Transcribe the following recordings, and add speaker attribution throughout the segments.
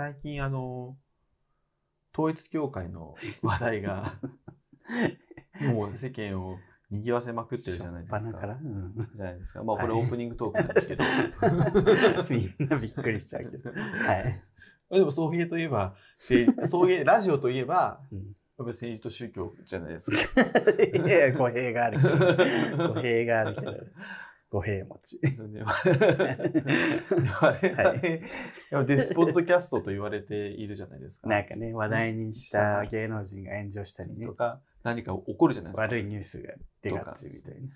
Speaker 1: 最近あの、統一教会の話題が、もう世間を賑わせまくってるじゃないです
Speaker 2: か。
Speaker 1: から
Speaker 2: うん
Speaker 1: じゃないですか。まあこれ
Speaker 2: はい
Speaker 1: オープニングトークなんですけど。
Speaker 2: みんなびっくりしちゃうけど。はい。
Speaker 1: でも送迎といえば、送迎、ラジオといえば、
Speaker 2: うん
Speaker 1: やっぱり政治と宗教じゃないですか。
Speaker 2: いやいや、語弊があるけど。語弊があるけど。語弊持ち。
Speaker 1: それで我々、デスポッドキャストと言われているじゃないですか。
Speaker 2: なんかね、話題にした芸能人が炎上したりね
Speaker 1: と、か、何か起こるじゃないですか。
Speaker 2: 悪いニュースが出がちみたいな。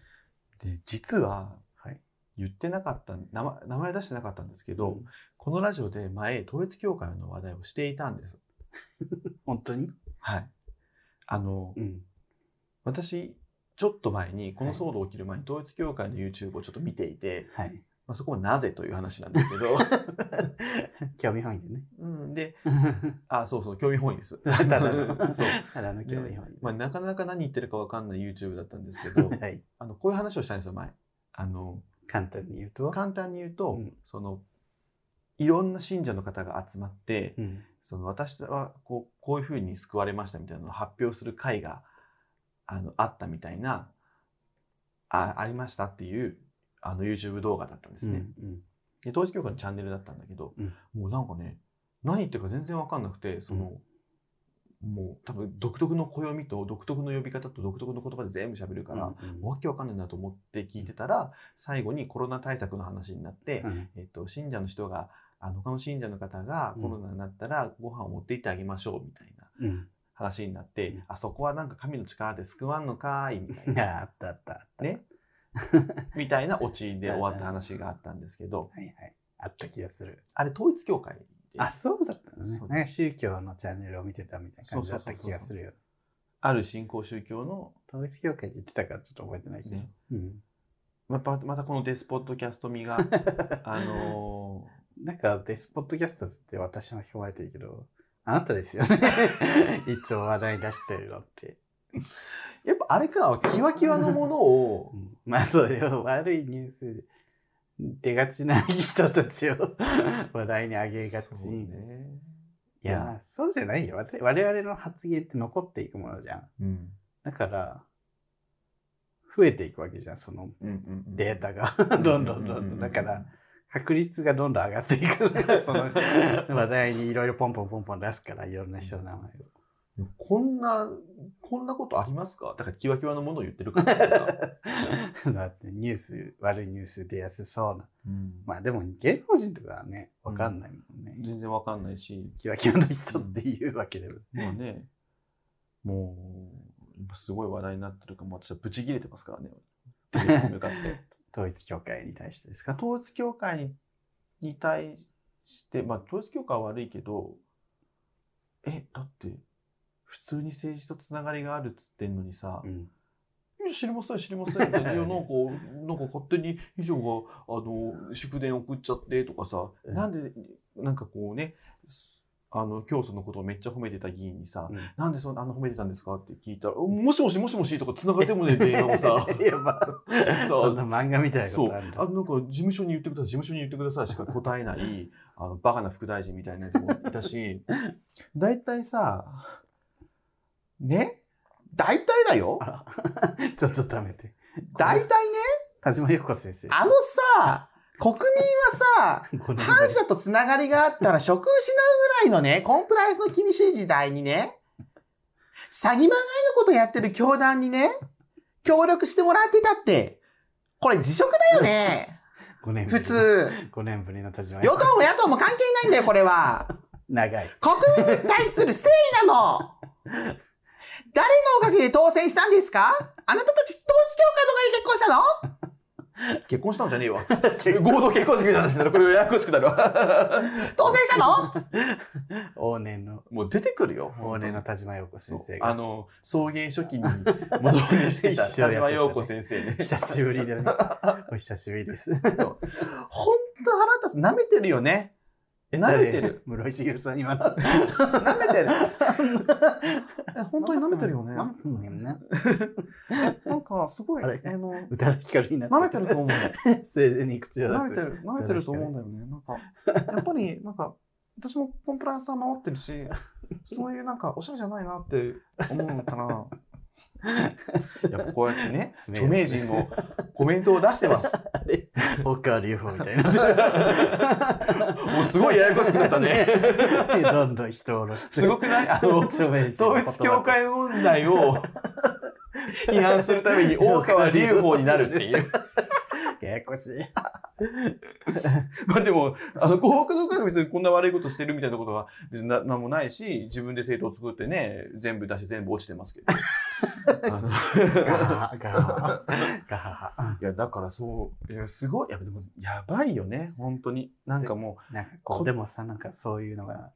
Speaker 1: で実は、
Speaker 2: はい。
Speaker 1: 言ってなかった名前、名前出してなかったんですけど、
Speaker 2: うん
Speaker 1: このラジオで前、統一教会の話題をしていたんです。
Speaker 2: 本当に？
Speaker 1: はい。あの、
Speaker 2: うん。
Speaker 1: 私、ちょっと前に、この騒動起きる前に、統一教会の YouTube をちょっと見ていて、
Speaker 2: はい。
Speaker 1: まあ、そこはなぜという話なんですけど、
Speaker 2: 興味本位でね。
Speaker 1: うん、で、あ、そうそう、興味本位です。
Speaker 2: ただの、
Speaker 1: そう。
Speaker 2: ただの興味本位。
Speaker 1: まあ、なかなか何言ってるかわかんない YouTube だったんですけど、
Speaker 2: はい。
Speaker 1: あの、こういう話をしたんですよ、前。あの、
Speaker 2: 簡単に言うと？
Speaker 1: 簡単に言うと、
Speaker 2: うん
Speaker 1: その、いろんな信者の方が集まって、
Speaker 2: うん。
Speaker 1: その私はこうこういうふうに救われましたみたいなのを発表する会があのあったみたいなあありましたっていうあの YouTube 動画だったんですね。
Speaker 2: うん
Speaker 1: で統一教会のチャンネルだったんだけど、
Speaker 2: うん。
Speaker 1: もうなんかね何言ってるか全然わかんなくてその、もう多分独特の暦と独特の呼び方と独特の言葉で全部喋るから、
Speaker 2: うん
Speaker 1: わけわかんないなと思って聞いてたら最後にコロナ対策の話になって、
Speaker 2: うん
Speaker 1: えっと、信者の人があの他の信者の方が
Speaker 2: うん
Speaker 1: コロナになったらご飯を持って行ってあげましょうみたいな
Speaker 2: うん。
Speaker 1: 話になって、
Speaker 2: うん
Speaker 1: あそこはなんか神の力で救わんのかいみたい
Speaker 2: うん。
Speaker 1: な
Speaker 2: ああったあったあった。
Speaker 1: ね？みたいなオチで終わった話があったんですけど
Speaker 2: はいはい。あった気がする。
Speaker 1: あれ統一教会で
Speaker 2: あ、そうだったのね。宗教のチャンネルを見てたみたいな感じだった気がするよ。
Speaker 1: ある新興宗教の、
Speaker 2: 統一教会って言ってたからちょっと覚えてないけど。
Speaker 1: ね
Speaker 2: うん。
Speaker 1: またまたこのデスポッドキャスト味が あの
Speaker 2: なんかデスポッドキャストって私巻き込まれてるけど、あなたですよね。いつも話題出してるのって。
Speaker 1: ーやっぱあれかキワキワのものを
Speaker 2: うんまあそうよ。悪いニュース出がちな人たちを 話題に上げがち。
Speaker 1: ね
Speaker 2: いや、まあそうじゃないよ。我々の発言って残っていくものじゃん。
Speaker 1: うん
Speaker 2: だから、増えていくわけじゃん、そのデータが。どんどんどんどん。だから、確率がどんどん上がっていく その 話題にいろいろポンポンポンポン出すから、いろんな人の名前を。
Speaker 1: こんな、こんなことありますか？だから、キワキワのものを言ってるから。
Speaker 2: だってニュース、悪いニュース出やすそうな。
Speaker 1: うん
Speaker 2: まあでも芸能人とかはね、わかんないもんね。
Speaker 1: 全然わかんないし、
Speaker 2: キワキワの人っていうわけでも。
Speaker 1: もうね、もう、今すごい話題になってるから、もう私はブチ切れてますからね。テレビに向かって。
Speaker 2: 統一教会に対してですか？
Speaker 1: 統一教会にに対して、まあ、統一教会は悪いけど、え、だって、普通に政治とつながりがあるっつってんのにさ、
Speaker 2: うん。
Speaker 1: 知りません、知りません。いや、なんか、なんか勝手に秘書が、あの、祝電送っちゃってとかさ、
Speaker 2: うん
Speaker 1: なんで、なんかこうね、すあの、教祖のことをめっちゃ褒めてた議員にさ、
Speaker 2: うん
Speaker 1: なんでそんなあの褒めてたんですか？って聞いたら、もしもしもしもしとか繋がってもね、電話をさ、
Speaker 2: やば。そんな漫画みたいなことあるんだ。
Speaker 1: あ。なんか事務所に言ってください、事務所に言ってくださいしか答えない、あの、バカな副大臣みたいなやつもいたし、大体さ、ね？大体だよ。
Speaker 2: ちょっとダメて。
Speaker 1: 大体ね、
Speaker 2: 田島陽子先生。
Speaker 1: あのさ、国民はさ、
Speaker 2: 5年ぶ
Speaker 1: 反
Speaker 2: り
Speaker 1: 社とつながりがあったら職失うぐらいのね、コンプライアンスの厳しい時代にね、詐欺まがいのことやってる教団にね、協力してもらってたって、これ辞職だよね。
Speaker 2: 5年ぶり
Speaker 1: 普通。
Speaker 2: 5年ぶりの田島
Speaker 1: 与党も野党も関係ないんだよ、これは。
Speaker 2: 長い。
Speaker 1: 国民に対する誠意なの。誰のおかげで当選したんですか？あなたたち統一教会とかに結婚したの？結婚したんじゃねえわ。合同結婚式の話になる。これややこしくなるわ。当選したの？
Speaker 2: 往年の、
Speaker 1: もう出てくるよ。
Speaker 2: 往年の田島陽子先生が。
Speaker 1: あの、送迎初期に戻りしてた田島陽子先生ね。
Speaker 2: 久しぶりでね。お久しぶりです。
Speaker 1: ほんと腹立つ。舐めてるよね。え、舐めてる。
Speaker 2: 室井茂さんには。
Speaker 1: 舐めてる。え 本当に舐めてるよね。なんか、すごい、
Speaker 2: あ
Speaker 1: の、
Speaker 2: 宇多田ヒカルにな
Speaker 1: 舐めてると思う。
Speaker 2: 政治に口を出す。
Speaker 1: 舐めてる、舐めてると思うんだよね。なんか、やっぱり、なんか、私もコンプライアンスは守ってるし、そういうなんかおしゃれじゃないなって思うのかな。やこうやってね、著名人もコメントを出してます。
Speaker 2: あれ、岡川隆法みたいな。
Speaker 1: もうすごいややこしくなったね。
Speaker 2: どんどん人を下ろして。
Speaker 1: すごくない？あの、
Speaker 2: 著名人の
Speaker 1: 統一教会問題を批判するために大川隆法になるっていう。
Speaker 2: ややこしい。
Speaker 1: まあでも、あの、幸福の会が別にこんな悪いことしてるみたいなことは別にななんもないし、自分で政党を作ってね、全部出して全部落ちてますけど。
Speaker 2: ガハガハガハ
Speaker 1: いや、だからそう、いや、すごい、やでも、やばいよね、本当に。なんかも
Speaker 2: なんかこう、でもさ、なんかそういうのが、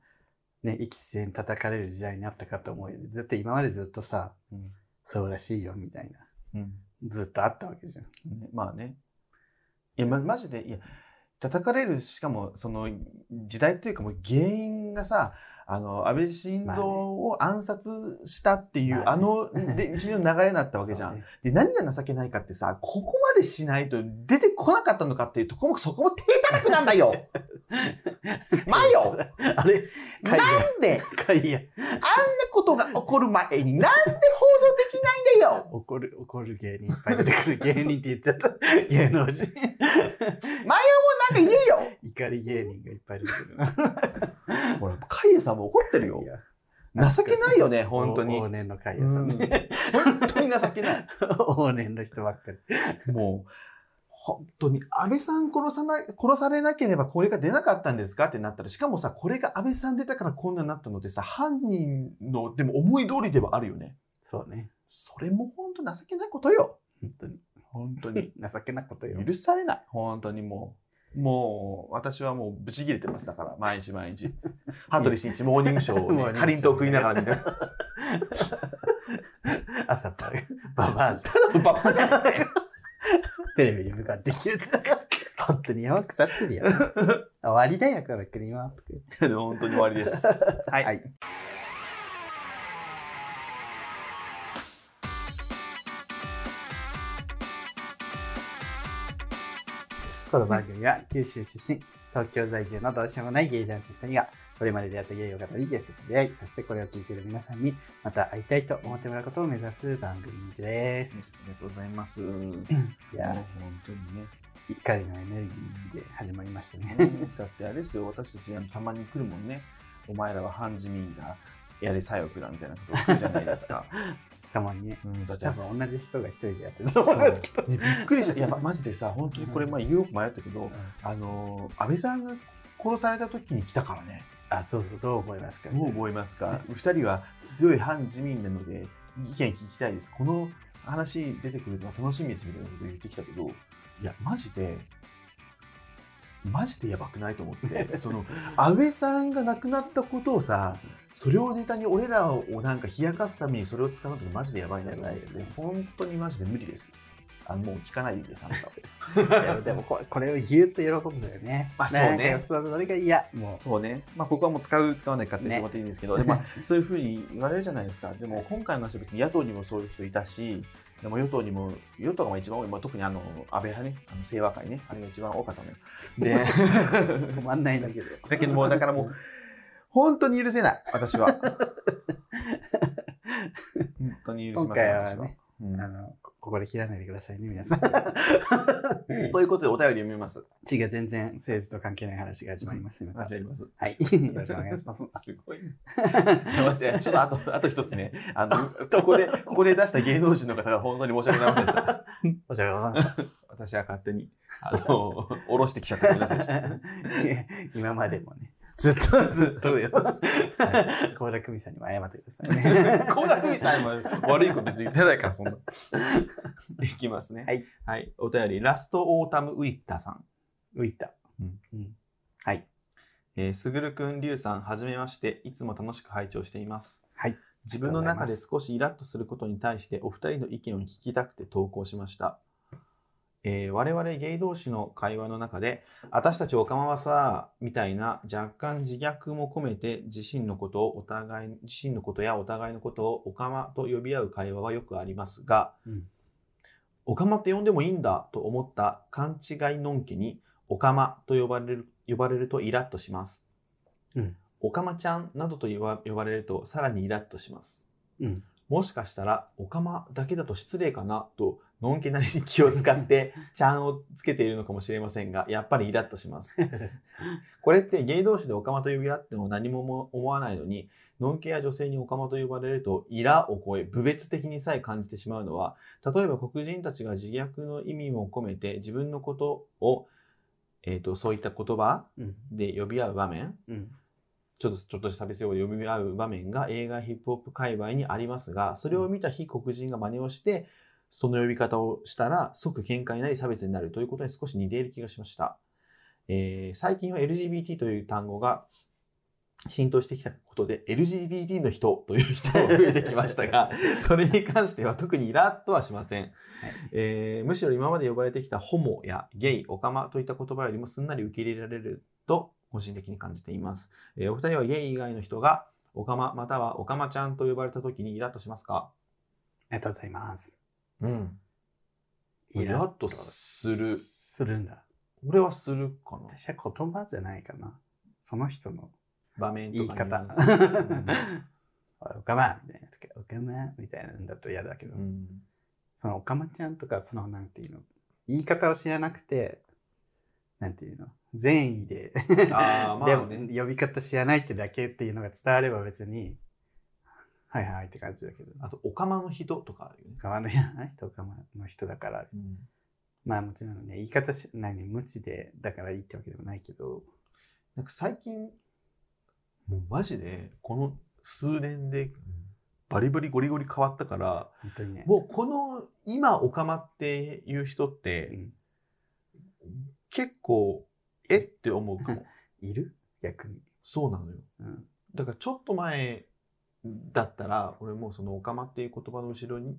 Speaker 2: ね、一期生に叩かれる時代になったかと思うよね。ずっと今までずっとさ、
Speaker 1: う、うん
Speaker 2: そうらしいよみたいな。
Speaker 1: うん
Speaker 2: ずっとあったわけじゃん。
Speaker 1: ねまあね。いや、ま、マジで、いや、叩かれる、しかも、その、時代というかもう原因がさ、あの、安倍晋三を暗殺したっていう、
Speaker 2: まあね。
Speaker 1: あの、で、一連の流れになったわけじゃん。
Speaker 2: ね。
Speaker 1: で、何が情けないかってさ、ここまでしないと出てこなかったのかっていうとこも、そこも低たらくなんだよ マヨ
Speaker 2: あれ
Speaker 1: なんで？あんなことが起こる前になんで報道できないんだよ
Speaker 2: 怒る、怒る芸人いっぱい出てくる芸人って言っちゃった。芸能人。
Speaker 1: マヨもなんか言えよ
Speaker 2: 怒り芸人がいっぱい出てくる。
Speaker 1: ほら、カイエさんも怒ってるよ情けないよね、本当に。
Speaker 2: 往年の会屋さんね。
Speaker 1: 本当に情けない。
Speaker 2: 往年の人ばっかり。
Speaker 1: もう、本当に、安倍さん殺さな、殺されなければこれが出なかったんですかってなったら、しかもさ、これが安倍さん出たからこんなになったのってさ、犯人の、でも思い通りではあるよね。
Speaker 2: そうね。
Speaker 1: それも本当情けないことよ。
Speaker 2: 本当に。
Speaker 1: 本当に。
Speaker 2: 情けなことよ。
Speaker 1: 許されない。本当にもう。もう、私はもうブチ切れてます。だから、毎日毎日。羽鳥慎一モーニングショーを、ね、かりんとう食いながら見て。
Speaker 2: 朝から、ババアじゃん。
Speaker 1: ただのバッパじゃん。
Speaker 2: テレビに向かってきて 本当に山腐ってるよ。終わりだよ、この国は。
Speaker 1: 本当に終わりです。はい。
Speaker 2: はい。この番組は九州出身、東京在住のどうしようもないゲイ男子2人が、これまで出会ったゲイを語り、ゲストと出会い、そしてこれを聞いている皆さんに、また会いたいと思ってもらうことを目指す番組です。
Speaker 1: ありがとうございます。い
Speaker 2: いや、
Speaker 1: 本当にね。
Speaker 2: 怒りのエネルギーで始まりましたね。
Speaker 1: だってあれですよ、私たちたまに来るもんね。お前らは反自民だ、やれ左翼だみたいなこと言うじゃないですか。
Speaker 2: たまにね。
Speaker 1: うん、だって
Speaker 2: 多分同じ人が一人でやってると思うんですけど。
Speaker 1: ね、びっくりした。いや、まマジでさ、本当にこれ、まあ、言おうか迷ったけど、あのー、安倍さんが殺された時に来たからね。
Speaker 2: あ、そうそう、どう思いますか？
Speaker 1: どう思いますか？二人は強い反自民なので、意見聞きたいです。この話出てくるのは楽しみですみたいなこと言ってきたけど、いや、マジで、マジでやばくないと思って、その、安倍さんが亡くなったことをさ、それをネタに俺らをなんか冷やかすためにそれを使うのってマジでやばいんだよね。本当にマジで無理です。あのもう聞かないでです、あなたは。
Speaker 2: でもこれこれを言うと喜ぶんだよね。
Speaker 1: まあそうね
Speaker 2: それが嫌。もう。
Speaker 1: そうね。まあ、ここはもう使う、使わないかってしてもらっていいんですけど、でまあ、そういうふうに言われるじゃないですか。でも、今回の話は別に野党にもそういう人いたし、でも与党にも、与党が一番多い、まあ、特にあの、安倍派ね、あの清和会ね、あれが一番多かったのよ。で、
Speaker 2: 止まんないんだけど。
Speaker 1: だけどもう、だからもう、本当に許せない、私は。本当に許せ
Speaker 2: 今
Speaker 1: ません、私は。うん
Speaker 2: あの、こここで切らないでくださいね、皆さん。
Speaker 1: ということで、お便り読みます。
Speaker 2: 違う、全然政治と関係ない話が始まります。
Speaker 1: 始まります。
Speaker 2: はい。よろしくお願いします。
Speaker 1: すごいね。待って、ちょっとあと、あと一つね。あの、ここで、ここで出した芸能人の方が本当に申し訳ございませんでした。
Speaker 2: おしゃれございます。
Speaker 1: 私は勝手に、あの、下ろしてきちゃってごめんなさいでした。
Speaker 2: 今までもね、ずっとずっとよ。高田久美さんにも謝ってくださいね。
Speaker 1: 高田久美さんも悪いこと別に言ってないから、そんな。いきますね。
Speaker 2: はい。
Speaker 1: はい。お便り、ラストオータムウィッターさん。
Speaker 2: 浮いた。
Speaker 1: うん
Speaker 2: うんはい。
Speaker 1: えー、すぐるくん、りゅうさん、はじめまして。いつも楽しく拝聴しています。
Speaker 2: はい。
Speaker 1: 自分の中で少しイラッとすることに対してお二人の意見を聞きたくて投稿しました。えー我々ゲイ同士の会話の中で、私たちオカマはさ、みたいな若干自虐も込めて自身のことをお互い、自身のことやお互いのことをオカマと呼び合う会話はよくありますが、
Speaker 2: うん
Speaker 1: オカマって呼んでもいいんだと思った勘違いのんけに、オカマと呼ばれる呼ばれるとイラッとします。
Speaker 2: うん
Speaker 1: おかまちゃんなどと言わ呼ばれるとさらにイラッとします。
Speaker 2: うん。
Speaker 1: もしかしたら、おかまだけだと失礼かなと、のんけなりに気を使って、ちゃんをつけているのかもしれませんが、やっぱりイラッとします。これってゲイ同士でオカマと呼び合っても何もも思わないのに、のんけや女性にオカマと呼ばれると、イラを超え、侮蔑的にさえ感じてしまうのは、例えば黒人たちが自虐の意味も込めて自分のことを、えー、とそういった言葉
Speaker 2: うん。
Speaker 1: で呼び合う場面、
Speaker 2: うん。
Speaker 1: ちょっとちょっとした差別用語で呼び合う場面が映画ヒップホップ界隈にありますが、それを見た非黒人が真似をして、その呼び方をしたら即喧嘩になり差別になるということに少し似ている気がしました。えー最近は LGBT という単語が浸透してきたことで LGBT の人という人も増えてきましたが、それに関しては特にイラッとはしません。えーむしろ今まで呼ばれてきたホモやゲイ、オカマといった言葉よりもすんなり受け入れられると個人的に感じています。えーお二人はゲイ以外の人がオカマまたはオカマちゃんと呼ばれた時にイラッとしますか？
Speaker 2: ありがとうございます。
Speaker 1: うん。イラッとする。
Speaker 2: するんだ。
Speaker 1: 俺はするかな。
Speaker 2: 私は言葉じゃないかな。その人の
Speaker 1: 場面と
Speaker 2: 言い方。おかまみたいな時おかまみたいなんだと嫌だけど、
Speaker 1: うん
Speaker 2: そのおかまちゃんとか、そのなんていうの、言い方を知らなくて、なんていうの、善意で、
Speaker 1: あーまあ
Speaker 2: でも
Speaker 1: ね
Speaker 2: 呼び方知らないってだけっていうのが伝われば別に、はいはいって感じだけど、
Speaker 1: あと、オカマの人とかあるよね。
Speaker 2: お。かまの人おかまの人だから、
Speaker 1: うん。
Speaker 2: まあもちろんね、言い方し何無知でだからいいってわけでもないけど、
Speaker 1: なんか最近、もうマジで、この数年でバリバリゴリゴリ変わったから、
Speaker 2: 本当にね、
Speaker 1: もうこの今オカマっていう人っ
Speaker 2: う
Speaker 1: て
Speaker 2: ん。
Speaker 1: 結構え？って思うかも。
Speaker 2: いる？逆に。
Speaker 1: そうなのよ。
Speaker 2: うん。
Speaker 1: だからちょっと前だったら俺もうそのオカマっていう言葉の後ろに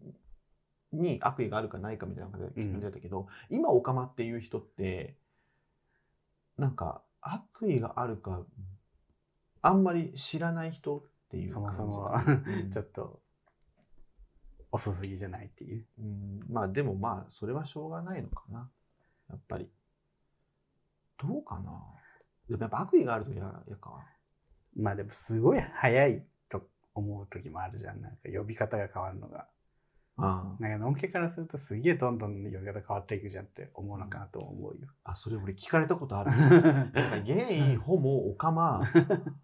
Speaker 1: に悪意があるかないかみたいな感じだったけど、今オカマっていう人ってなんか悪意があるかあんまり知らない人っていう
Speaker 2: そもそも
Speaker 1: うん。
Speaker 2: ちょっと遅すぎじゃないっていう。
Speaker 1: うん。まあでもまあそれはしょうがないのかな。やっぱり。どうかな。でもやっぱ悪意があると嫌やか。
Speaker 2: まあでもすごい早いと思う時もあるじゃん。なんか呼び方が変わるのが。
Speaker 1: あ
Speaker 2: なんかのんけからするとすげえどんどん呼び方変わっていくじゃんって思うのかなと思うよ。
Speaker 1: あそれ俺聞かれたことある なんかゲイ、ホモ、オカマ、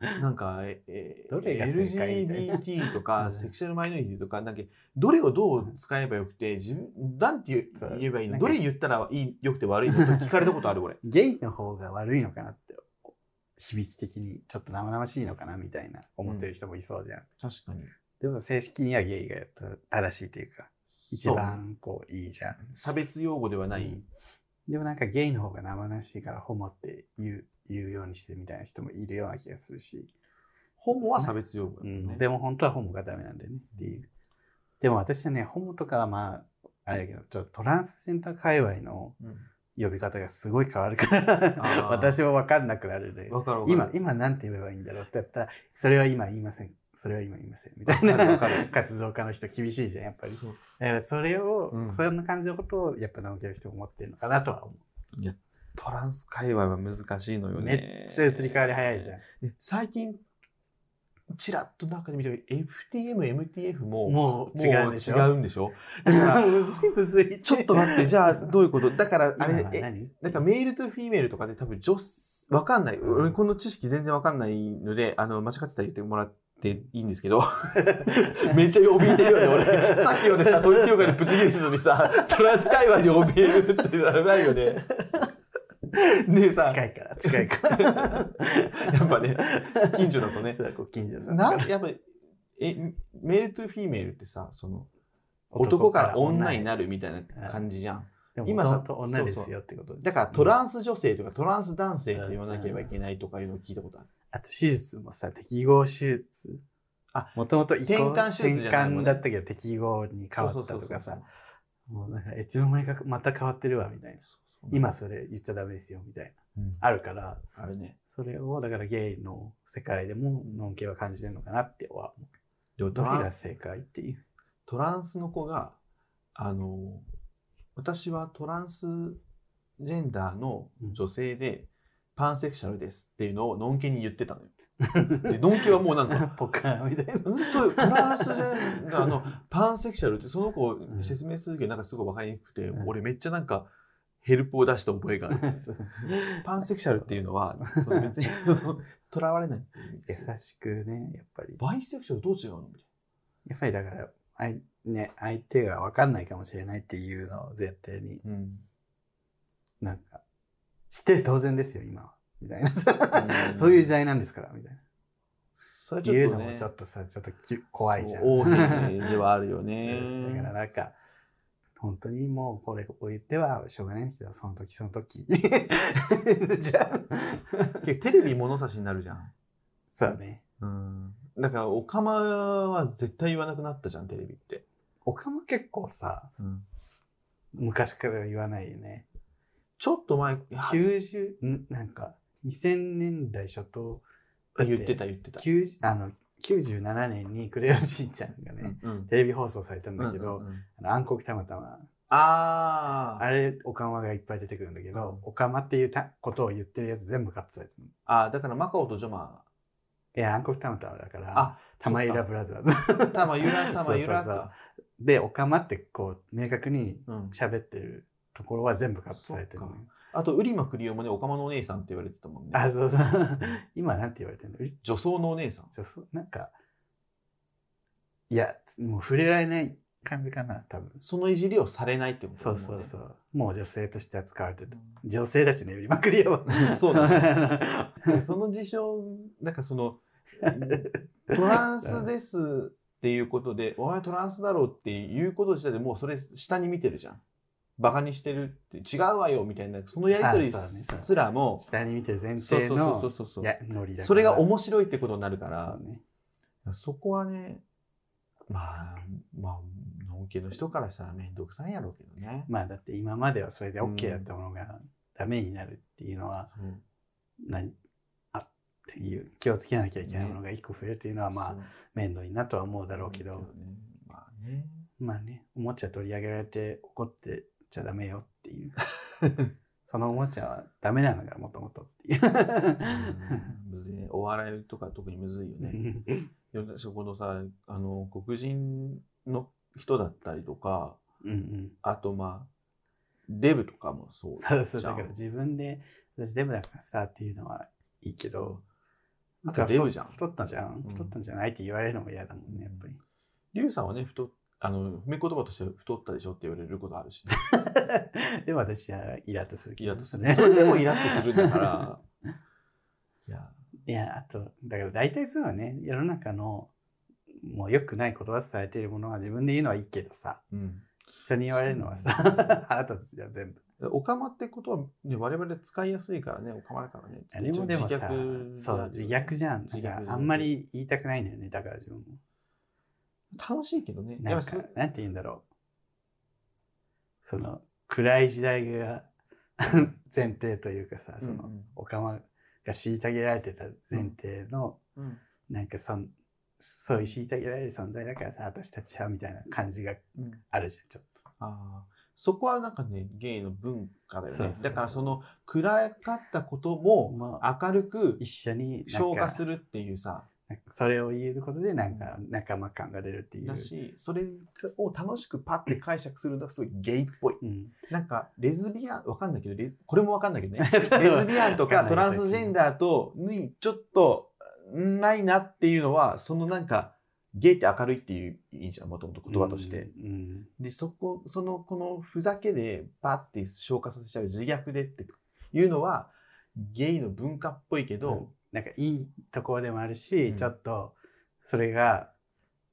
Speaker 1: なんか、ええ
Speaker 2: どれが正解みたいな
Speaker 1: LGBT と
Speaker 2: う
Speaker 1: か、
Speaker 2: ん
Speaker 1: セクシャルマイノリティとか、なんか、どれをどう使えばよくて、自分、なんて言
Speaker 2: そう
Speaker 1: う言えばいいの？
Speaker 2: なんか
Speaker 1: どれ言ったらいいよくて悪いの？と聞かれたことある、俺。
Speaker 2: ゲイの方が悪いのかなって響き的にちょっと生々しいのかなみたいな思ってる人もいそうじゃん。
Speaker 1: 確かに。
Speaker 2: でも正式にはゲイが正しいというか一番こういいじゃん。
Speaker 1: 差別用語ではない。
Speaker 2: うんでもなんかゲイの方が生々しいからホモって言う言うようにしてるみたいな人もいるような気がするし、
Speaker 1: ホモは差別用語だ
Speaker 2: う
Speaker 1: もんね。
Speaker 2: ん、でも本当はホモがダメなんだよねっていう。でも私はね、ホモとかはまあ、あれだけど、ちょっとトランスジェンダー界隈の
Speaker 1: うん
Speaker 2: 呼び方がすごい変わるから私も分かんなくなるね。
Speaker 1: わかるわかる。
Speaker 2: 今、今なんて言えばいいんだろうってやったら、それは今言いません。それは今言いません。みたいな
Speaker 1: る
Speaker 2: 活動家の人厳しいじゃん、やっぱり。だからそれを、
Speaker 1: うん
Speaker 2: そんな感じのことをやっぱ直樹の人も思ってるのかなとは思
Speaker 1: いや、トランス界隈は難しいの
Speaker 2: う。
Speaker 1: よね。
Speaker 2: めっちゃ移り変わり早いじゃん。
Speaker 1: で最近、ちらっと中で見たけど、FTM、MTF も、
Speaker 2: もう違うんでしょ？
Speaker 1: 違うんでしょ？だから、
Speaker 2: むずいむずい。
Speaker 1: ちょっと待って、じゃあどういうこと？だから、あ
Speaker 2: 今
Speaker 1: れ、え、なんかメールとフィメールとかで多分女子、わかんない。俺この知識全然わかんないので、あの、間違ってたら言ってもらっていいんですけど、めっちゃ怯えてるよね、俺。さっきのでさ、統一教会でプチ切れてるのにさ、トランス会話に怯えるってないよね。ねえさ、
Speaker 2: 近いから、近いから。
Speaker 1: やっぱね、近所だとね
Speaker 2: そ。うだ、ご近所さん。
Speaker 1: なやっぱりえメールとフィメールってさその男から女になるみたいな感じじゃん今さ
Speaker 2: 女ですよってこと
Speaker 1: だからトランス女性とかトランス男性って言わなければいけないとかいうのを聞いたことある
Speaker 2: あと手術もさ、適合手術。
Speaker 1: あ
Speaker 2: もともと
Speaker 1: 転換手術じゃないね
Speaker 2: 転換だったけど適合に変わったとかさ。もうなんか、いつの間にかまた変わってるわみたいな。
Speaker 1: そう
Speaker 2: 今それ言っちゃダメですよみたいな。
Speaker 1: うん
Speaker 2: あるから、
Speaker 1: あれね
Speaker 2: それをだからゲイの世界でもノンケは感じてるのかなっては思う。ど
Speaker 1: トラン
Speaker 2: れが正解っていう。
Speaker 1: トランスの子があの私はトランスジェンダーの女性でパンセクシャルですっていうのをのんけに言ってたのよで、ドン系はもうなんか、
Speaker 2: ポカーみたいな。
Speaker 1: トトランスジェンダーのパンセクシャルってその子を説明するけどなんかすごい分かりにくくて、
Speaker 2: うん
Speaker 1: 俺めっちゃなんかヘルプを出した覚えがある。パンセクシャルっていうのは、その別にとらわれない。
Speaker 2: 優しくね、やっぱり。
Speaker 1: バイセクシャルどう違うの？みたい
Speaker 2: やっぱりだから、あいね、相手が分かんないかもしれないっていうのを前提に、
Speaker 1: な。うん
Speaker 2: なんか、知ってる当然ですよ、今は。みたいなさ
Speaker 1: うん
Speaker 2: そういう時代なんですから、みたいな。
Speaker 1: それちょっと、ね、
Speaker 2: 言うのもちょっとさ、ちょっとき怖いじゃん。
Speaker 1: そう王兵ではあるよ
Speaker 2: だ
Speaker 1: ね。
Speaker 2: からなんか、本当にもうこれを言ってはしょうがないんですけど、その時その時。じゃ
Speaker 1: テレビ物差しになるじゃん。
Speaker 2: そうね。
Speaker 1: うん。だから、オカマは絶対言わなくなったじゃん、テレビって。
Speaker 2: おかま結構さ、昔から言わないよね。
Speaker 1: ちょっと前、いや
Speaker 2: 90、んなんか、2000年代初頭、
Speaker 1: 言ってた言ってた。
Speaker 2: 90あの97年にクレヨンしんちゃんがね、
Speaker 1: うん
Speaker 2: テレビ放送されたんだけど、
Speaker 1: うんうんうん。
Speaker 2: あの暗黒たまたま、
Speaker 1: あー。
Speaker 2: あれ、オカマがいっぱい出てくるんだけど、オカマっていうたことを言ってるやつ全部カットされてる。
Speaker 1: あー、だからマカオとジョマ。
Speaker 2: いや、暗黒たまたまだから、
Speaker 1: あ、
Speaker 2: 玉井らブラザーズ。
Speaker 1: たまゆら、たまゆら
Speaker 2: そうそう。
Speaker 1: か。
Speaker 2: で、オカマってこう、明確に
Speaker 1: うん。
Speaker 2: 喋ってるところは全部カットされてるのよ。
Speaker 1: そっあと、ウリマクリオもね、オカマのお姉さんって言われてたもんね。
Speaker 2: あ、そうそう。今なんて言われてるの？え？
Speaker 1: 女装のお姉さん？
Speaker 2: そうそうなんか、いや、つもう触れられない感じかな、多分。
Speaker 1: そのいじりをされないってこと
Speaker 2: そうそうそうう。もう女性として扱われてる。
Speaker 1: ね。
Speaker 2: 女性だしね、売りまくりよ。
Speaker 1: そうだでその事象、なんかその、トランスですっていうことで、お前トランスだろうっていうこと自体でもうそれ下に見てるじゃん。バカにしてるって違うわよみたいな、そのやりとりすらも、
Speaker 2: 下に見てる前提の
Speaker 1: そうそうそれが面白いってことになるから
Speaker 2: そう、ね。
Speaker 1: そこはね、まあ、まあ、のんけの人からしたらめんどくさいやろうけどね。
Speaker 2: まあだって今まではそれで OK だったものがダメになるっていうのは、何あっていう気をつけなきゃいけないものが一個増えるっていうのはまあ面倒いなとは思うだろうけど、
Speaker 1: ね。まあね。
Speaker 2: まあね、おもちゃ取り上げられて怒ってちゃダメよっていう。そのおもちゃはダメなのがもともとっていう。
Speaker 1: うんむずいね。お笑いとか特にむずいよね。いや私このさ、あの、黒人の人だったりとか、
Speaker 2: うんうん。
Speaker 1: あとまあ、デブとかもそう
Speaker 2: そうそう、だから自分で、私デブだからさっていうのはいいけど、
Speaker 1: あとデブじゃん
Speaker 2: 太ったじゃ
Speaker 1: ん
Speaker 2: 太ったんじゃないって言われるのも嫌だもんね、やっぱり。
Speaker 1: リュウさんはね、太っあの、褒め言葉として太ったでしょって言われることあるし、
Speaker 2: でも私はイラッとする
Speaker 1: イラッとする。
Speaker 2: ね。
Speaker 1: それでもイラッとするんだから。いや、
Speaker 2: いや、あと、だから大体そうはね、世の中のもう良くない言葉伝えてるものは自分で言うのはいいけどさ、
Speaker 1: うん。
Speaker 2: 人に言われるのはさ、腹立つじゃん、全部。
Speaker 1: オカマってことは、ね、我々使いやすいからね、オカマだからね。
Speaker 2: あれもでもさ、
Speaker 1: 自
Speaker 2: そう、自虐じゃん。
Speaker 1: 自虐
Speaker 2: だからあんまり言いたくないんだよね、だから自分も。
Speaker 1: 楽しいけどね。
Speaker 2: なんかなんて言うんだろう。その、暗い時代が 前提というかさ、その、おかまが虐げられてた前提の、
Speaker 1: うん
Speaker 2: なんかそん、そういう虐げられる存在だからさ、私たちはみたいな感じが
Speaker 1: うん
Speaker 2: あるじゃん、ちょっと。
Speaker 1: ああそこはなんかね、ゲイの文化だよね。だからその暗かったことも
Speaker 2: も
Speaker 1: 明るく
Speaker 2: 一緒に
Speaker 1: 消化
Speaker 2: か
Speaker 1: するっていうさ、
Speaker 2: それを言えることでなんか仲間感が出るっていう。
Speaker 1: だし、それを楽しくパッて解釈するのがすごいゲイっぽい。
Speaker 2: うん、
Speaker 1: なんか、レズビアン、わかんないけど、レこれもわかんないけどね。レズビアンと
Speaker 2: わか
Speaker 1: トランスジェンダーとにちょっとないなっていうのは、そのなんか、ゲイって明るいっていういいじゃん、もともと言葉として。
Speaker 2: うん。
Speaker 1: で、そこ、その、このふざけでバッて消化させちゃう自虐でっていうのは、ゲイの文化っぽいけど、
Speaker 2: なんかいいところでもあるし、
Speaker 1: うん。
Speaker 2: ちょっとそれが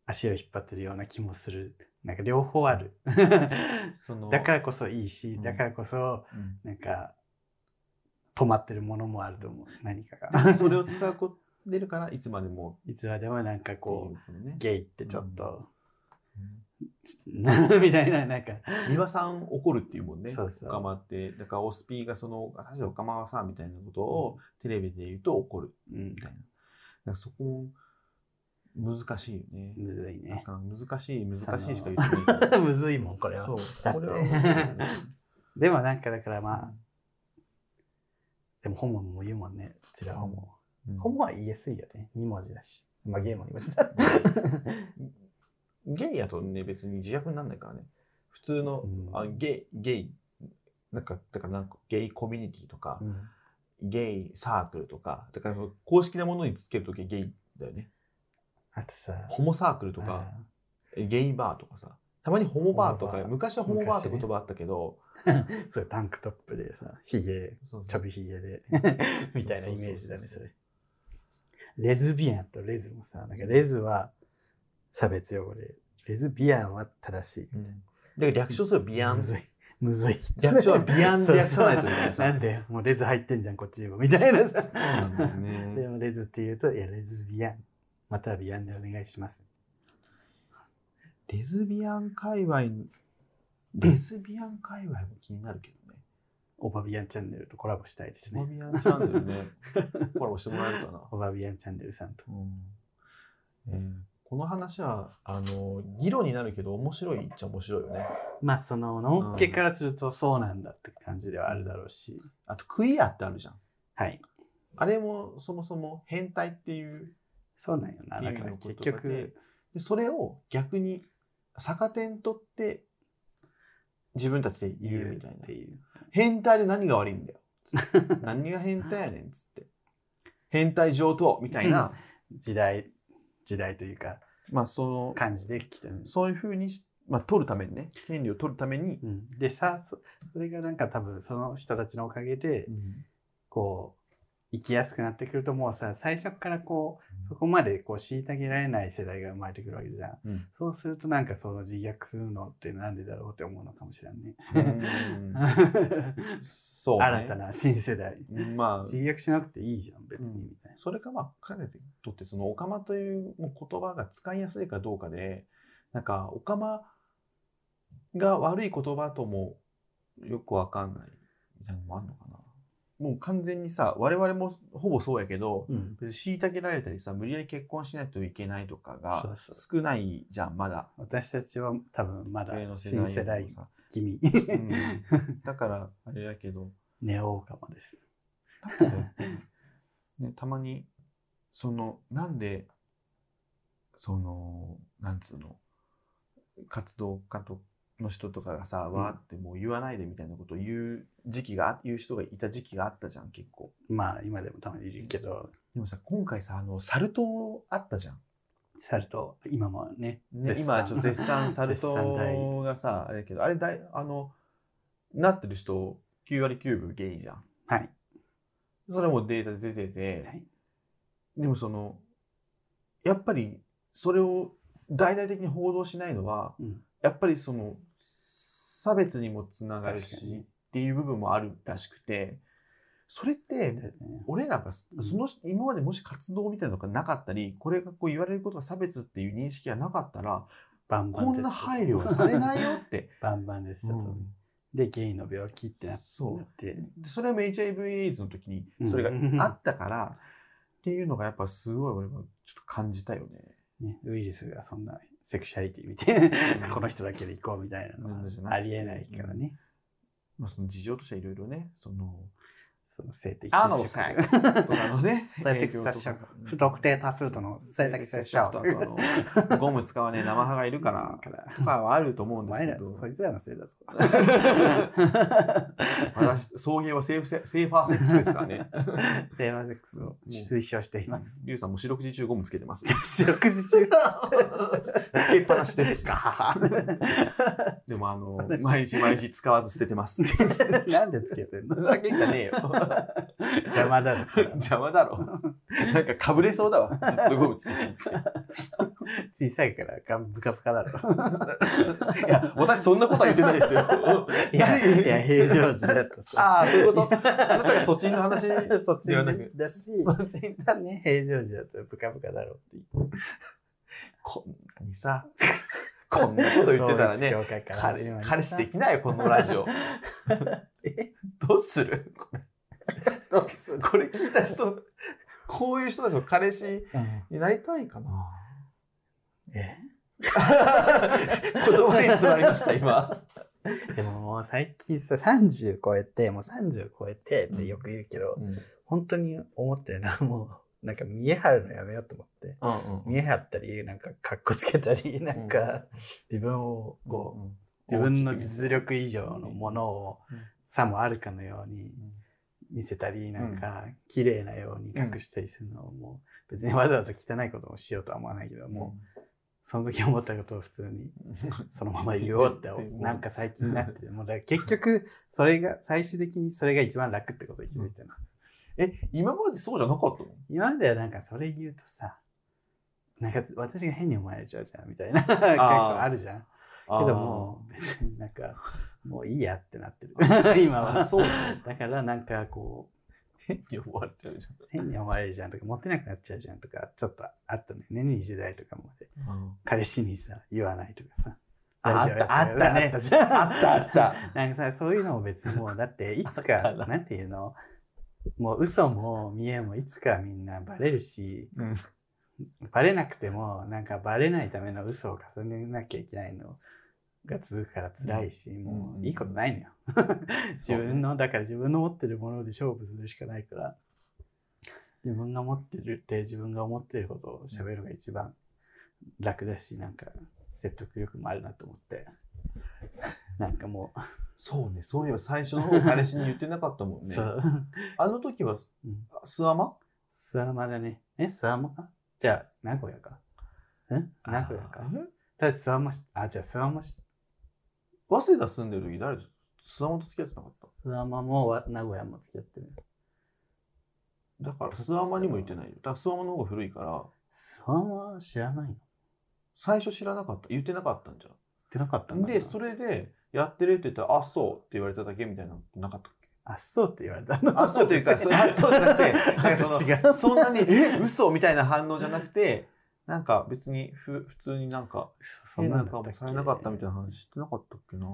Speaker 2: 足を引っ張ってるような気もする。なんか両方ある。
Speaker 1: その、
Speaker 2: だからこそいいし、
Speaker 1: うん。
Speaker 2: だからこそ
Speaker 1: うん。
Speaker 2: なんか止まってるものもあると思う。何か
Speaker 1: で
Speaker 2: が。
Speaker 1: それを使う子出るから、いつまでも。
Speaker 2: いつまでもなんかこ
Speaker 1: うね
Speaker 2: う、ゲイってちょっと、
Speaker 1: うん
Speaker 2: みたいな、なんか、
Speaker 1: 三輪さん怒るっていうもんね。
Speaker 2: そうそう
Speaker 1: オカマって。だからオスピーがその、私はオカマはさ、みたいなことをテレビで言うと怒る
Speaker 2: うん
Speaker 1: みたいな。だからそこ、難しいよね。
Speaker 2: むずいね。
Speaker 1: 難しい、難しいしか言
Speaker 2: そ
Speaker 1: ってない。
Speaker 2: むずいもん、これは。
Speaker 1: そう。これは
Speaker 2: でもなんかだからまあ
Speaker 1: う、
Speaker 2: でもホモも言うもんね。うちらホモ。
Speaker 1: うん
Speaker 2: ホモは言いやすいよね。2文字だし。まあゲイも2文字だ。
Speaker 1: ゲイやとね、別に自虐にならないからね。普通の、
Speaker 2: うん。
Speaker 1: あゲイ、ゲイ、なんか、だからなんかゲイコミュニティとか、
Speaker 2: うん。
Speaker 1: ゲイサークルとか、だから公式なものにつけるときゲイだよね。
Speaker 2: あとさ、
Speaker 1: ホモサークルとか、ゲイバーとかさ、たまにホモバーとか、昔はホモバーって言葉あったけど、
Speaker 2: そうタンクトップでさ、ヒゲ、ちょびひげで、みたいなイメージだね、それ。レズビアンとレズもさ、なんかレズは差別用語で、レズビアンは正しい。
Speaker 1: うんだから略称するビアン
Speaker 2: む。ずい。むずい。
Speaker 1: 略称はビアンで略さないといけな
Speaker 2: なんで、もうレズ入ってんじゃん、こっちにも。みたいなさ。
Speaker 1: そうなんだよね。
Speaker 2: でもレズって言うと、いや、レズビアン。またはビアンでお願いします。
Speaker 1: レズビアン界隈、レズビアン界隈も気になるけどね。
Speaker 2: オバビアンチャンネルとコラボしたいです
Speaker 1: レズ
Speaker 2: ね。
Speaker 1: ビアンチャンネルね、コラボしてもらえるかな。
Speaker 2: オバビアンチャンネルさんと。
Speaker 1: うんえーこの話はあの議論になるけど面白いっちゃ面白いよね。
Speaker 2: まあ、その、のっけからするとそうなんだって感じではあるだろうし。
Speaker 1: あとクイアってあるじゃん。
Speaker 2: はい。
Speaker 1: あれもそもそも変態っていう
Speaker 2: そうなんよな。だから結局、
Speaker 1: でそれを逆に逆点取って自分たちで言うみたいな。変態で何が悪いんだよ。何が変態やねんっつって。変態上等みたいな、
Speaker 2: 時代、時代というか、
Speaker 1: まあその
Speaker 2: 感じで来てる。
Speaker 1: そういうふうにし、まあ、取るためにね権利を取るために、
Speaker 2: うん、でさそ、それがなんか多分その人たちのおかげで、こう、生きやすくなってくるともうさ、最初からこう、そこまでこう虐げられない世代が生まれてくるわけじゃん。
Speaker 1: うん
Speaker 2: そうするとなんかその自虐するのってなんでだろうって思うのかもしれんね。
Speaker 1: うん そう、ね、
Speaker 2: 新たな新世代。
Speaker 1: まあ
Speaker 2: 自虐しなくていいじゃん、別に、
Speaker 1: うん
Speaker 2: みたいな。
Speaker 1: それかまあ彼にとってそのオカマという言葉が使いやすいかどうかでなんかオカマが悪い言葉ともよくわかんないみたいなのもあるのかなもう完全にさ我々もほぼそうやけど
Speaker 2: うん。
Speaker 1: 別に虐げられたりさ無理やり結婚しないといけないとかが少ないじゃんまだ
Speaker 2: 私たちは多分まだ
Speaker 1: 上の世
Speaker 2: 新世代
Speaker 1: 代もさ
Speaker 2: 気味。
Speaker 1: うんだからあれだけど
Speaker 2: ネオオカマです。
Speaker 1: ね、たまにそのなんでそのなんつうの活動家との人とかがさ、
Speaker 2: ん。
Speaker 1: わーってもう言わないでみたいなことを言う時期があ言う人がいた時期があったじゃん結構。
Speaker 2: まあ今でもたまにいるけど、
Speaker 1: でもさ今回さあのサル痘あったじゃん、
Speaker 2: サルト、今もね、
Speaker 1: ね、今ちょっと絶賛 サル痘がさあれだけどあれだいあのなってる人9割9分ゲイじゃん。
Speaker 2: はい。
Speaker 1: それもデータで出てて、
Speaker 2: はい。
Speaker 1: でもそのやっぱりそれを大々的に報道しないのは
Speaker 2: うん。
Speaker 1: やっぱりその差別にもつながるしっていう部分もあるらしくてそれって俺らがそ
Speaker 2: うん。
Speaker 1: の今までもし活動みたいなのがなかったりこれがこう言われることが差別っていう認識がなかったら
Speaker 2: バンバン
Speaker 1: こんな配慮はされないよって、
Speaker 2: バンバンです、
Speaker 1: うん。
Speaker 2: で、ゲイの病気ってな
Speaker 1: そう。
Speaker 2: なって、
Speaker 1: でそれも HIV エイズの時にそれがあったから、っていうのがやっぱすごい俺はちょっと感じたよね。
Speaker 2: ね、ウイルスがそんなセクシャリティみたいな、
Speaker 1: うん。
Speaker 2: この人だけで行こうみたいなのはありえないからね。
Speaker 1: まあ、その事情としてはいろいろね、その、
Speaker 2: その性的
Speaker 1: アナル
Speaker 2: 接
Speaker 1: セッ
Speaker 2: 触
Speaker 1: クスとかのね、
Speaker 2: 性的接触不特定多数との性的接触
Speaker 1: とかのゴム使わねえ生歯がいるから、とかはあると思うん
Speaker 2: お
Speaker 1: ですけど、
Speaker 2: そいつらのせいだぞ。
Speaker 1: 私、送迎はセーフセセーファーセックスですからね。
Speaker 2: セーファーセックスを推奨しています。
Speaker 1: リュウさんも四六時中ゴムつけてます。
Speaker 2: 四六時中。
Speaker 1: つけっぱなしです。
Speaker 2: ガハハ
Speaker 1: でもあの毎日毎日使わず捨ててます。
Speaker 2: なんでつけてんの？
Speaker 1: ふざけんじゃねえよ。
Speaker 2: 邪魔だろ。
Speaker 1: 邪魔だろ。なんかかぶれそうだわ。ずっとゴムつけてて。
Speaker 2: 小さいからガンブカブカだろ。
Speaker 1: いや、私そんなことは言ってないですよ。
Speaker 2: いや、いや、平常時だとさ。
Speaker 1: ああ、そういうこと？あなたがそっちの話？
Speaker 2: そっちだし、
Speaker 1: そっち
Speaker 2: だね、平常時だとブカブカだろうって。
Speaker 1: こんなにさ、こんなこと言ってたらね、彼氏できないよ、このラジオ。え、どうする？これ。これ聞いた人、こういう人たちの彼氏
Speaker 2: うん。
Speaker 1: になりたいかな。
Speaker 2: え？
Speaker 1: 言葉に詰まりました、今。
Speaker 2: でももう最近さ、30超えて、もう30超えてってよく言うけど、
Speaker 1: うん。
Speaker 2: 本当に思ってるのはもう、なんか見え張るのやめようと思って。
Speaker 1: うんうん
Speaker 2: 見え張ったり、なんかかっこつけたり、なんか自分をこう、
Speaker 1: うん
Speaker 2: 自分の実力以上のものを
Speaker 1: うん
Speaker 2: さもあるかのように見せたり、なんか綺麗なように隠したりするのをもう別にわざわざ汚いことをしようとは思わないけど、もうその時思ったことを普通に そのまま言おうって
Speaker 1: う。ん。
Speaker 2: なんか最近なってて、もう結局それが最終的にそれが一番楽ってことに気づいたの。
Speaker 1: え、今までそうじゃなかったの？
Speaker 2: 今まではなんかそれ言うとさ、なんか私が変に思われちゃうじゃんみたいな。結構あるじゃん。けどもう別になんか もういいやってなってる。今は。
Speaker 1: あそう
Speaker 2: だからなんかこう、
Speaker 1: 変に思われちゃうじ
Speaker 2: 変に思われるじゃんとか、モテなくなっちゃうじゃんとか、ちょっとあったのよね、20代とかまで。
Speaker 1: ゃん。
Speaker 2: 彼氏にさ、言わないとかさ。
Speaker 1: あったあったね
Speaker 2: あった。
Speaker 1: あったあった。
Speaker 2: なんかさ、そういうのも別にもう、だっていつか
Speaker 1: な
Speaker 2: んていうの、もう嘘も見えもいつかみんなバレるし、
Speaker 1: うん
Speaker 2: バレなくても、なんかバレないための嘘を重ねなきゃいけないのが続くから辛いし、もういいことないのよ。自分の、だから自分の持ってるもので勝負するしかないから、自分が持ってるって自分が思ってることを喋るのが一番楽だし、なんか説得力もあるなと思って。なんかもう、
Speaker 1: そうね、そういえば最初の方彼氏に言ってなかったもんね。あの時は、
Speaker 2: うん
Speaker 1: スアマ
Speaker 2: スワマだね。え、スワマかじゃあ、名古屋か。ん名古屋か。だスワマし、あ、じゃあスワマし、
Speaker 1: 早稲田住んでる時誰とスアマと付き合ってなかっ
Speaker 2: スワマもわ名古屋も付き合ってる。
Speaker 1: ただからスアマにも言ってないよ。だからスアマの方が古いから、
Speaker 2: スワマ知らないの？言っ
Speaker 1: 最初知らなかった。言ってなかったんじ
Speaker 2: てなかった
Speaker 1: ゃん。
Speaker 2: んだ
Speaker 1: で、それで、やってるって言ったら、あ、そうって言われただけみたいなのなかったっけ？
Speaker 2: あ、そうって言われたの？
Speaker 1: あ、そうっていうか、そあそうじゃなくて、なんかそのそんなに、え、嘘みたいな反応じゃなくて、なんか別にふ普通になんか、
Speaker 2: そん
Speaker 1: 変
Speaker 2: な
Speaker 1: 顔もされなかったみたいな話してなかったっけな？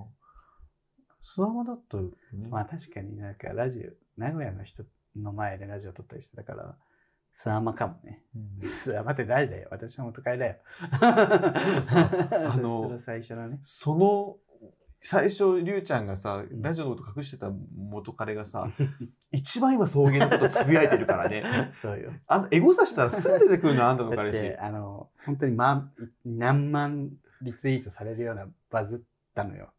Speaker 1: スアマだったよね。
Speaker 2: まあ確かになんかラジオ、名古屋の人の前でラジオ撮ったりしてたから、スワマかもね。
Speaker 1: うん
Speaker 2: スワマって誰だよ？私の元彼だよ。
Speaker 1: でもさ あの
Speaker 2: 私の最初のね。
Speaker 1: その、最初、りゅうちゃんがさ、
Speaker 2: ん
Speaker 1: ラジオのこと隠してた元彼がさ、一番今送迎のことつぶやいてるからね。
Speaker 2: そうよ。
Speaker 1: あの、エゴさしたらすぐ出てくるの、あんたの彼氏。
Speaker 2: あの本当に万何万リツイートされるようなバズったのよ。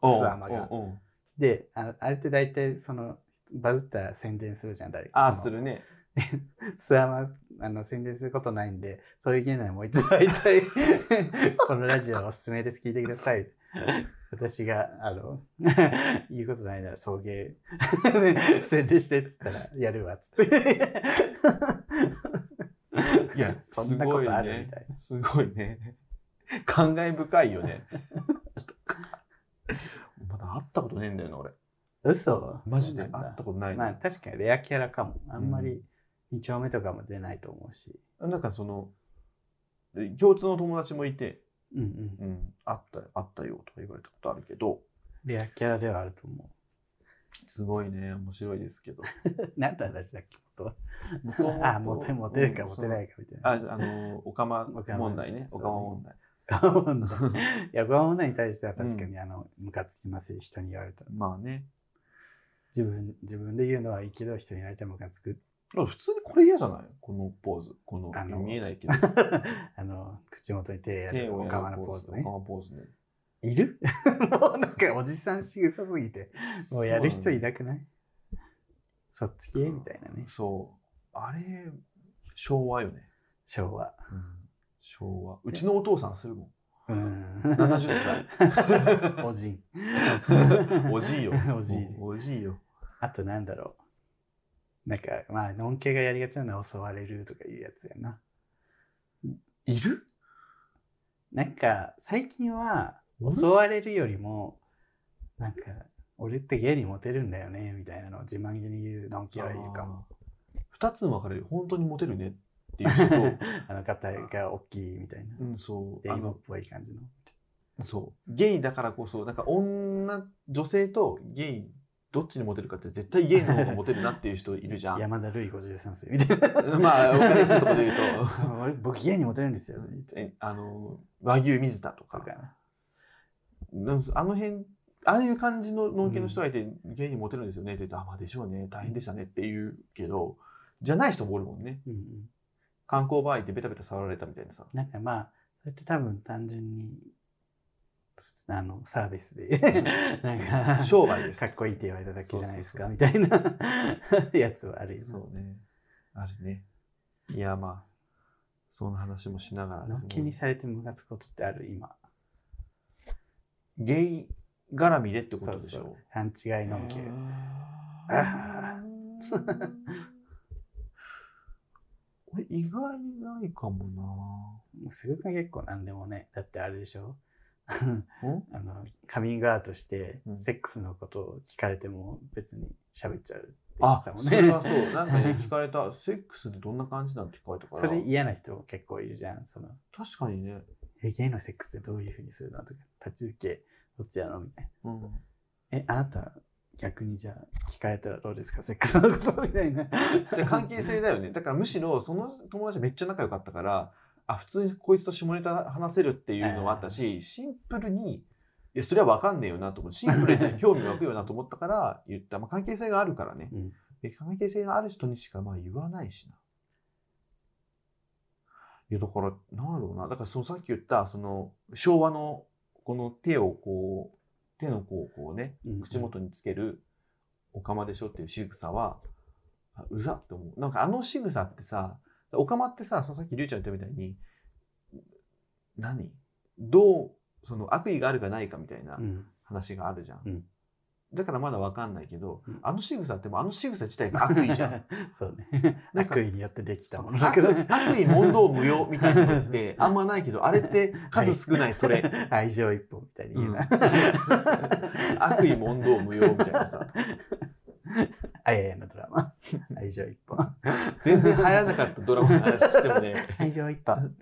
Speaker 2: スアマがであのあれって大体そのバズったら宣伝するじゃん誰？
Speaker 1: ああ、するね。
Speaker 2: スアマあの宣伝することないんでそういう芸ならもう一度会いたいこのラジオおすすめです聞いてください 私があの 言うことないなら送迎 宣伝してって言ったらやるわっつって。
Speaker 1: いや、
Speaker 2: そんなことある
Speaker 1: すごいね
Speaker 2: みたいな
Speaker 1: すごいね。感慨深いよね。まだ会ったことねえんだよな、俺。
Speaker 2: 嘘？
Speaker 1: マジで会ったことないの。
Speaker 2: まあ確かにレアキャラかも。あんまり2丁目とかも出ないと思うし。
Speaker 1: なんかその、共通の友達もいて、
Speaker 2: うんうん。
Speaker 1: うん、会った、会ったよとか言われたことあるけど、
Speaker 2: レアキャラではあると思
Speaker 1: すごいね、面白いですけど。
Speaker 2: う 何の話だっけ元あモテモテるかモテないかみたいな。
Speaker 1: あ、あの、オカマ
Speaker 2: オカマ
Speaker 1: 問題ね。
Speaker 2: そう。
Speaker 1: オカマ問題。
Speaker 2: ガモン いやガモンに対しては確かにあのムカつきますよ人に言われたら。
Speaker 1: まあね。
Speaker 2: 自分自分で言うのはいいけど人に言われてもムカつく
Speaker 1: 普通にこれ嫌じゃない？このポーズ。この、
Speaker 2: あの
Speaker 1: 見えないけど。
Speaker 2: あの口元に手やるおかまのポーズね
Speaker 1: ポーズね。
Speaker 2: いる？もうなんかおじさんしぐさすぎてもうやる人いなくない？そっち系？みたいなね
Speaker 1: そう。あれ、昭和よね。
Speaker 2: 昭和
Speaker 1: 昭和。うちのお父さんするもん。
Speaker 2: うん
Speaker 1: 70歳。
Speaker 2: おじん
Speaker 1: おじいよ。
Speaker 2: おじい
Speaker 1: おじいよ。
Speaker 2: あとなんだろう。なんか、まあ、のんけがやりがちなのは襲われるとかいうやつやな。
Speaker 1: いる？
Speaker 2: なんか、最近は
Speaker 1: うん
Speaker 2: 襲われるよりも、なんか、俺って芸にモテるんだよね、みたいなのを自慢げに言うのんけはいるかも。
Speaker 1: 二つに分かれる。本当にモテるねっていう人と、
Speaker 2: あの方が大きいみたいな。
Speaker 1: うん、そう。
Speaker 2: で、っぽい感じの。
Speaker 1: そう。ゲイだからこそ、なんか女、女性とゲイ、どっちにモテるかって絶対ゲイの方がモテるなっていう人いるじゃん。
Speaker 2: 山田るい53世みたいな。
Speaker 1: まあ、お金するとこで言う
Speaker 2: 俺僕芸にモテるんですよ。
Speaker 1: と、えあの、和牛水田とか、あの辺、ああいう感じの農家の人がいて、ゲイにモテるんですよねって言って、あ、まあでしょうね、大変でしたねって言うけど、じゃない人もおるもんね。
Speaker 2: うんうん。
Speaker 1: 観光場合ってベタベタ触られたみたいなさ。
Speaker 2: なんかまあ、それって多分単純に、つあの、サービスで、なんか、
Speaker 1: 商売です
Speaker 2: かっこいいって言われただけじゃないですか、みたいな やつはあるよね。
Speaker 1: そうね。あるね。いや、まあ、その話もしながら、
Speaker 2: のっけにされてムカつくことってある？今。
Speaker 1: ゲイ絡みでってことでしょ？
Speaker 2: 勘違いのんけ。
Speaker 1: 俺 意外にないかも
Speaker 2: もうすぐか結構なんでもね。だってあれでしょ？あの、カミングアウトして
Speaker 1: う、ん
Speaker 2: セックスのことを聞かれても別に喋っちゃうって言って
Speaker 1: あ
Speaker 2: た、もんね。
Speaker 1: それはそう。なんかね、聞かれた、セックスってどんな感じなんて聞かれたから。
Speaker 2: それ嫌な人も結構いるじゃん。その、
Speaker 1: 確かにね。
Speaker 2: え、ゲイのセックスってどういうふうにするのとか、立ち受け、どっちやのみたいな。
Speaker 1: うん。
Speaker 2: え、あなた、逆にじゃあ、聞かれたらどうですか？セックスのことみたいな。
Speaker 1: で関係性だよね。だからむしろ、その友達めっちゃ仲良かったから、あ、普通にこいつと下ネタ話せるっていうのもあったし、シンプルに、いや、それは分かんねえよなと思う。シンプルに興味湧くよなと思ったから言った。まあ、関係性があるからね。
Speaker 2: うん。
Speaker 1: で関係性がある人にしかまあ言わないしな。いや、だから、なんだろうな。だから、そのさっき言った、その、昭和の、この手をこう、手の甲をこうね、
Speaker 2: うん
Speaker 1: 口元につける、おかまでしょっていう仕草は、あうざって思う。なんかあの仕草ってさ、おかまってさ、さっきりゅうちゃん言ったみたいに、何？どう、その悪意があるかないかみたいな
Speaker 2: うん。
Speaker 1: 話があるじゃん。
Speaker 2: うん
Speaker 1: だからまだわかんないけど、
Speaker 2: うん
Speaker 1: あの仕草ってもうあの仕草自体が悪意じゃん。
Speaker 2: そうね。悪意によってできたものだけど
Speaker 1: 悪悪意問答無用みたいなのって あんまないけど、あれって数少ないそれ。
Speaker 2: 愛情一本みたいに言うな。
Speaker 1: 悪意問答無用みたいなさ。
Speaker 2: あややのドラマ。愛情一本。
Speaker 1: 全然入らなかったドラマの話してもね。
Speaker 2: 愛情一本。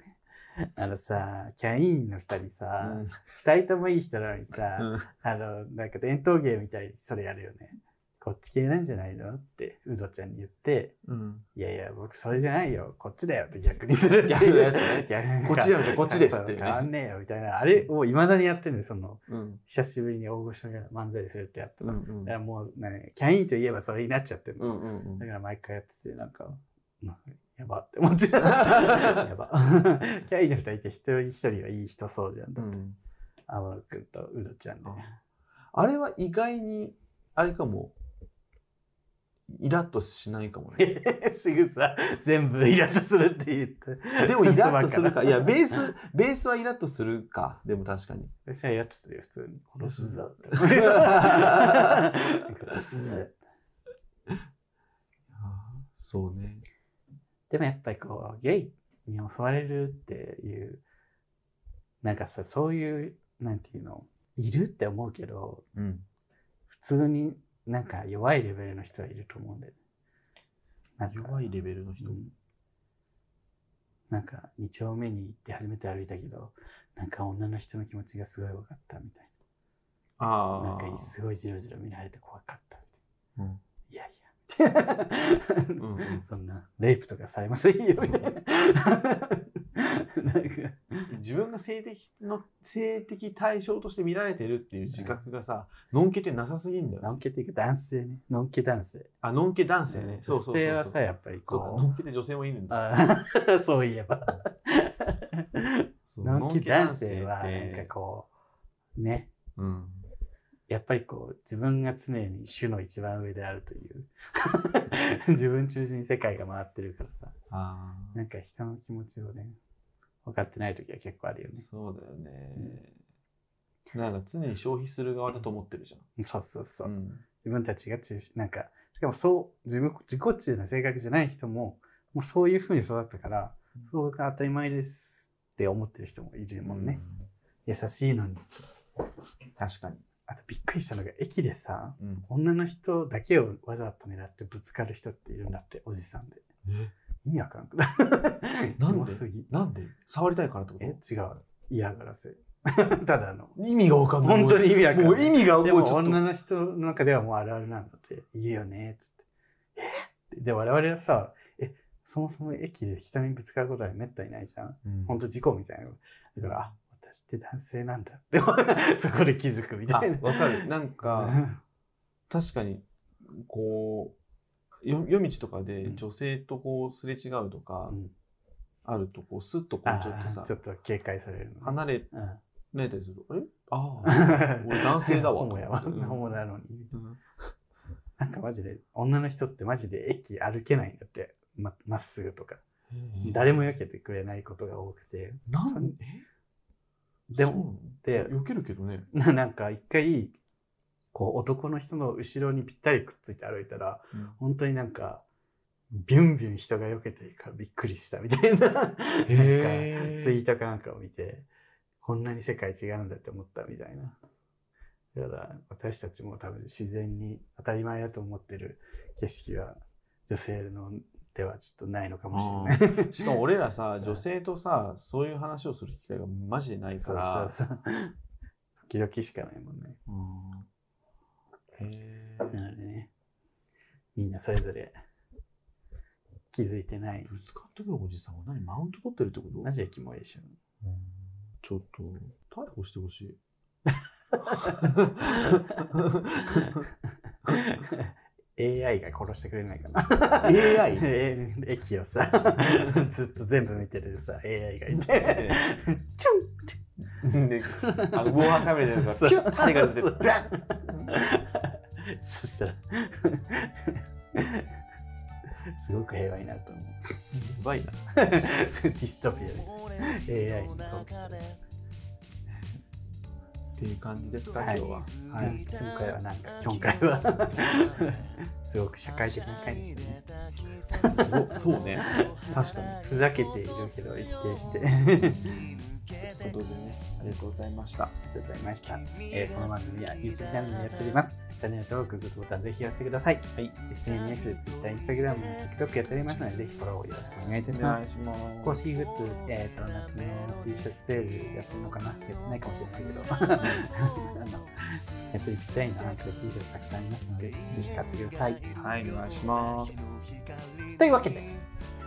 Speaker 2: あのさ、キャインの二人
Speaker 1: う
Speaker 2: さ、
Speaker 1: ん
Speaker 2: 二、人ともいい人なのにさ、
Speaker 1: うん
Speaker 2: あの、なんか伝統芸みたいにそれやるよね。こっち系なんじゃないの？って、うどちゃんに言って、
Speaker 1: うん
Speaker 2: いやいや、僕それじゃないよ。こっちだよって逆にするっていう
Speaker 1: やつね
Speaker 2: 逆
Speaker 1: こっちじゃなくてこっちですってね
Speaker 2: 変わんねえよみたいな。あれをいまだにやってるのその、
Speaker 1: うん
Speaker 2: 久しぶりに大御所が漫才するってやったら。
Speaker 1: うんうん
Speaker 2: だからもう、ね、キャインといえばそれになっちゃってるの。
Speaker 1: うんうんうん
Speaker 2: だから毎回やってて、なんか、やばって思っちゃう。やば。キャインの二人って一人一人はいい人そうじゃん。だって、
Speaker 1: うん
Speaker 2: 天野くんとウドちゃんで。
Speaker 1: あれは意外に、あれかも、イラッとしないかもね。
Speaker 2: 仕草全部イラッとするって言って。
Speaker 1: でもイラッとするか。いや、ベー
Speaker 2: ス。
Speaker 1: ス、ベースはイラッとするか。でも確かに。
Speaker 2: 私はイラッとするよ、普通に。殺すぞって。殺すぞ。
Speaker 1: そうね。
Speaker 2: でもやっぱりこう、ゲイに襲われるっていう、なんかさ、そういう、なんていうの、いるって思うけど、
Speaker 1: うん。
Speaker 2: 普通になんか弱いレベルの人はいると思うんだよね。なんか
Speaker 1: 弱いレベルの人？
Speaker 2: うんなんか2丁目に行って初めて歩いたけど、なんか女の人の気持ちがすごい分かったみたい
Speaker 1: あ
Speaker 2: な。
Speaker 1: あ。
Speaker 2: なんかすごいじろじろ見られて怖かったみ
Speaker 1: うん
Speaker 2: たいな。いやいや、いな。
Speaker 1: うんうん
Speaker 2: そんな、レイプとかされませんよ、みたいな。なんか、
Speaker 1: 自分が性的の性的対象として見られてるっていう自覚がさ、のんけてなさすぎんだよ。
Speaker 2: のんけっていうか男性ね。のんけ男性。
Speaker 1: あ、のんけ男性ね。
Speaker 2: 女性はさ、やっぱり
Speaker 1: そうのんけて女性もいるん
Speaker 2: う、
Speaker 1: だ。
Speaker 2: そういえば。のんけ男性は、なんかこう、ね。
Speaker 1: うん。
Speaker 2: やっぱりこう、自分が常に種の一番上であるという。自分中心に世界が回ってるからさ。
Speaker 1: ああ。
Speaker 2: なんか人の気持ちをね、分かってない時は結構あるよね。
Speaker 1: そうだよね。なんか常に消費する側だと思ってるじゃん。
Speaker 2: そうそうそう。
Speaker 1: ん。
Speaker 2: 自分たちが中心、なんか、しかもそう、自分、自己中な性格じゃない人も、もうそういう風に育ったから、そうが当たり前ですって思ってる人もいるもんね。優しいのに。
Speaker 1: 確かに。
Speaker 2: あとびっくりしたのが、駅でさ、
Speaker 1: うん。
Speaker 2: 女の人だけをわざと狙ってぶつかる人っているんだって、おじさんで。意味わからんくない？
Speaker 1: なんで
Speaker 2: キモすぎ。
Speaker 1: なんで？触りたいからってこと？
Speaker 2: え、違う。嫌がらせ。ただの。
Speaker 1: 意味がわかんない。
Speaker 2: 本当に意味わかんない
Speaker 1: もう意味が
Speaker 2: でも
Speaker 1: もうちょっと。
Speaker 2: 女の人の中ではもうあるあるなんだって言うよねっつってえ？ってで我々はさえそもそも駅で人にぶつかることはめったにないじゃん？
Speaker 1: うん
Speaker 2: ほんと事故みたいなだからあ私って男性なんだでも そこで気づくみ
Speaker 1: あ
Speaker 2: たいな、
Speaker 1: わかる。なんか、
Speaker 2: うん
Speaker 1: 確かに、こう、よ夜道とかで
Speaker 2: うん
Speaker 1: 女性とこうすれ違うとか
Speaker 2: うん
Speaker 1: あるとこうスッとこ
Speaker 2: あ
Speaker 1: うちょっとさ
Speaker 2: ーちょっと警戒される。
Speaker 1: 離れ
Speaker 2: うん
Speaker 1: られたりするとあれああ俺男性だわ
Speaker 2: ホモやわ。ホ
Speaker 1: うん
Speaker 2: モなのに。
Speaker 1: うん
Speaker 2: なんかマジで、女の人ってマジで駅歩けないんだって。ままっすぐとか。誰も避けてくれないことが多くて。
Speaker 1: なんえ？
Speaker 2: でもで
Speaker 1: 避けるけどね
Speaker 2: ななんか一回、こう男の人の後ろにぴったりくっついて歩いたら、本当になんか、ビュンビュン人が避けてるからびっくりしたみたいな、なんかツイートかなんかを見て、こんなに世界違うんだって思ったみたいな。だから私たちも多分自然に当たり前だと思ってる景色は女性のではちょっとないのかもしれない。
Speaker 1: しかも俺らさ女性とさそういう話をする機会がマジでないか
Speaker 2: そう
Speaker 1: ら
Speaker 2: そうそう。時々しかないもんね。
Speaker 1: うんへ
Speaker 2: なのでね、みんなそれぞれ気づいてない。
Speaker 1: ぶつかってくるおじさんは何？マウント取ってるってこと？
Speaker 2: マジでキモいでしょ。
Speaker 1: うん。ちょっと逮捕してほしい。
Speaker 2: AI が殺してくれないかな。
Speaker 1: AI?
Speaker 2: え 駅をさ、ずっと全部見てるさ、AI がいて、チュン
Speaker 1: であの防犯カメラでなんか
Speaker 2: そう。
Speaker 1: ピュッ針が出て
Speaker 2: そう。
Speaker 1: バン
Speaker 2: そしたら、すごく平和になると思う。
Speaker 1: やばいな。
Speaker 2: ディストピアで。AI に統治する。
Speaker 1: っていう感じですか、
Speaker 2: はい。
Speaker 1: 今日は。
Speaker 2: はい、今回はなんか、今回は。すごく社会的な回でしたね。
Speaker 1: すごそうね。確かに。
Speaker 2: ふざけているけど一定して。
Speaker 1: ということでねありがとうございました
Speaker 2: ありがとうございました。えーこの番組は YouTube チャンネルでやっております。チャンネル登録、グッドボタンぜひ押してください。
Speaker 1: はい、
Speaker 2: SNS、Twitter、Instagram、TikTok やっておりますので、ぜひフォローよろしくお願いいたします。
Speaker 1: します
Speaker 2: 公式グッズ、えー、と夏の T シャツセールやってるのかな？やってないかもしれないけど、あの夏にぴったりの半袖 T シャツたくさんありますので、ぜひ買ってください。
Speaker 1: はいお願いします
Speaker 2: というわけで、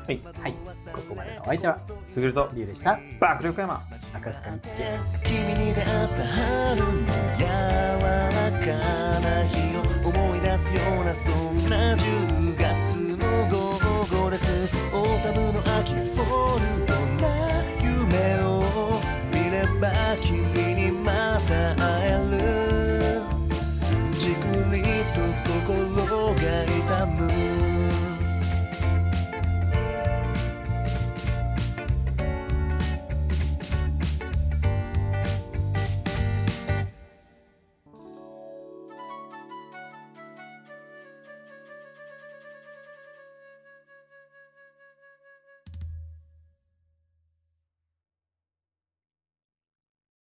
Speaker 1: はい、
Speaker 2: はい、ここまでのお相手は
Speaker 1: すぐると
Speaker 2: りゅうでした。
Speaker 1: 爆力山。
Speaker 2: 赤坂見つけ
Speaker 3: 君に出会った春の柔らかな日を思い出すようなそんな10月の午後です。オータムの秋フォルトな夢を見れば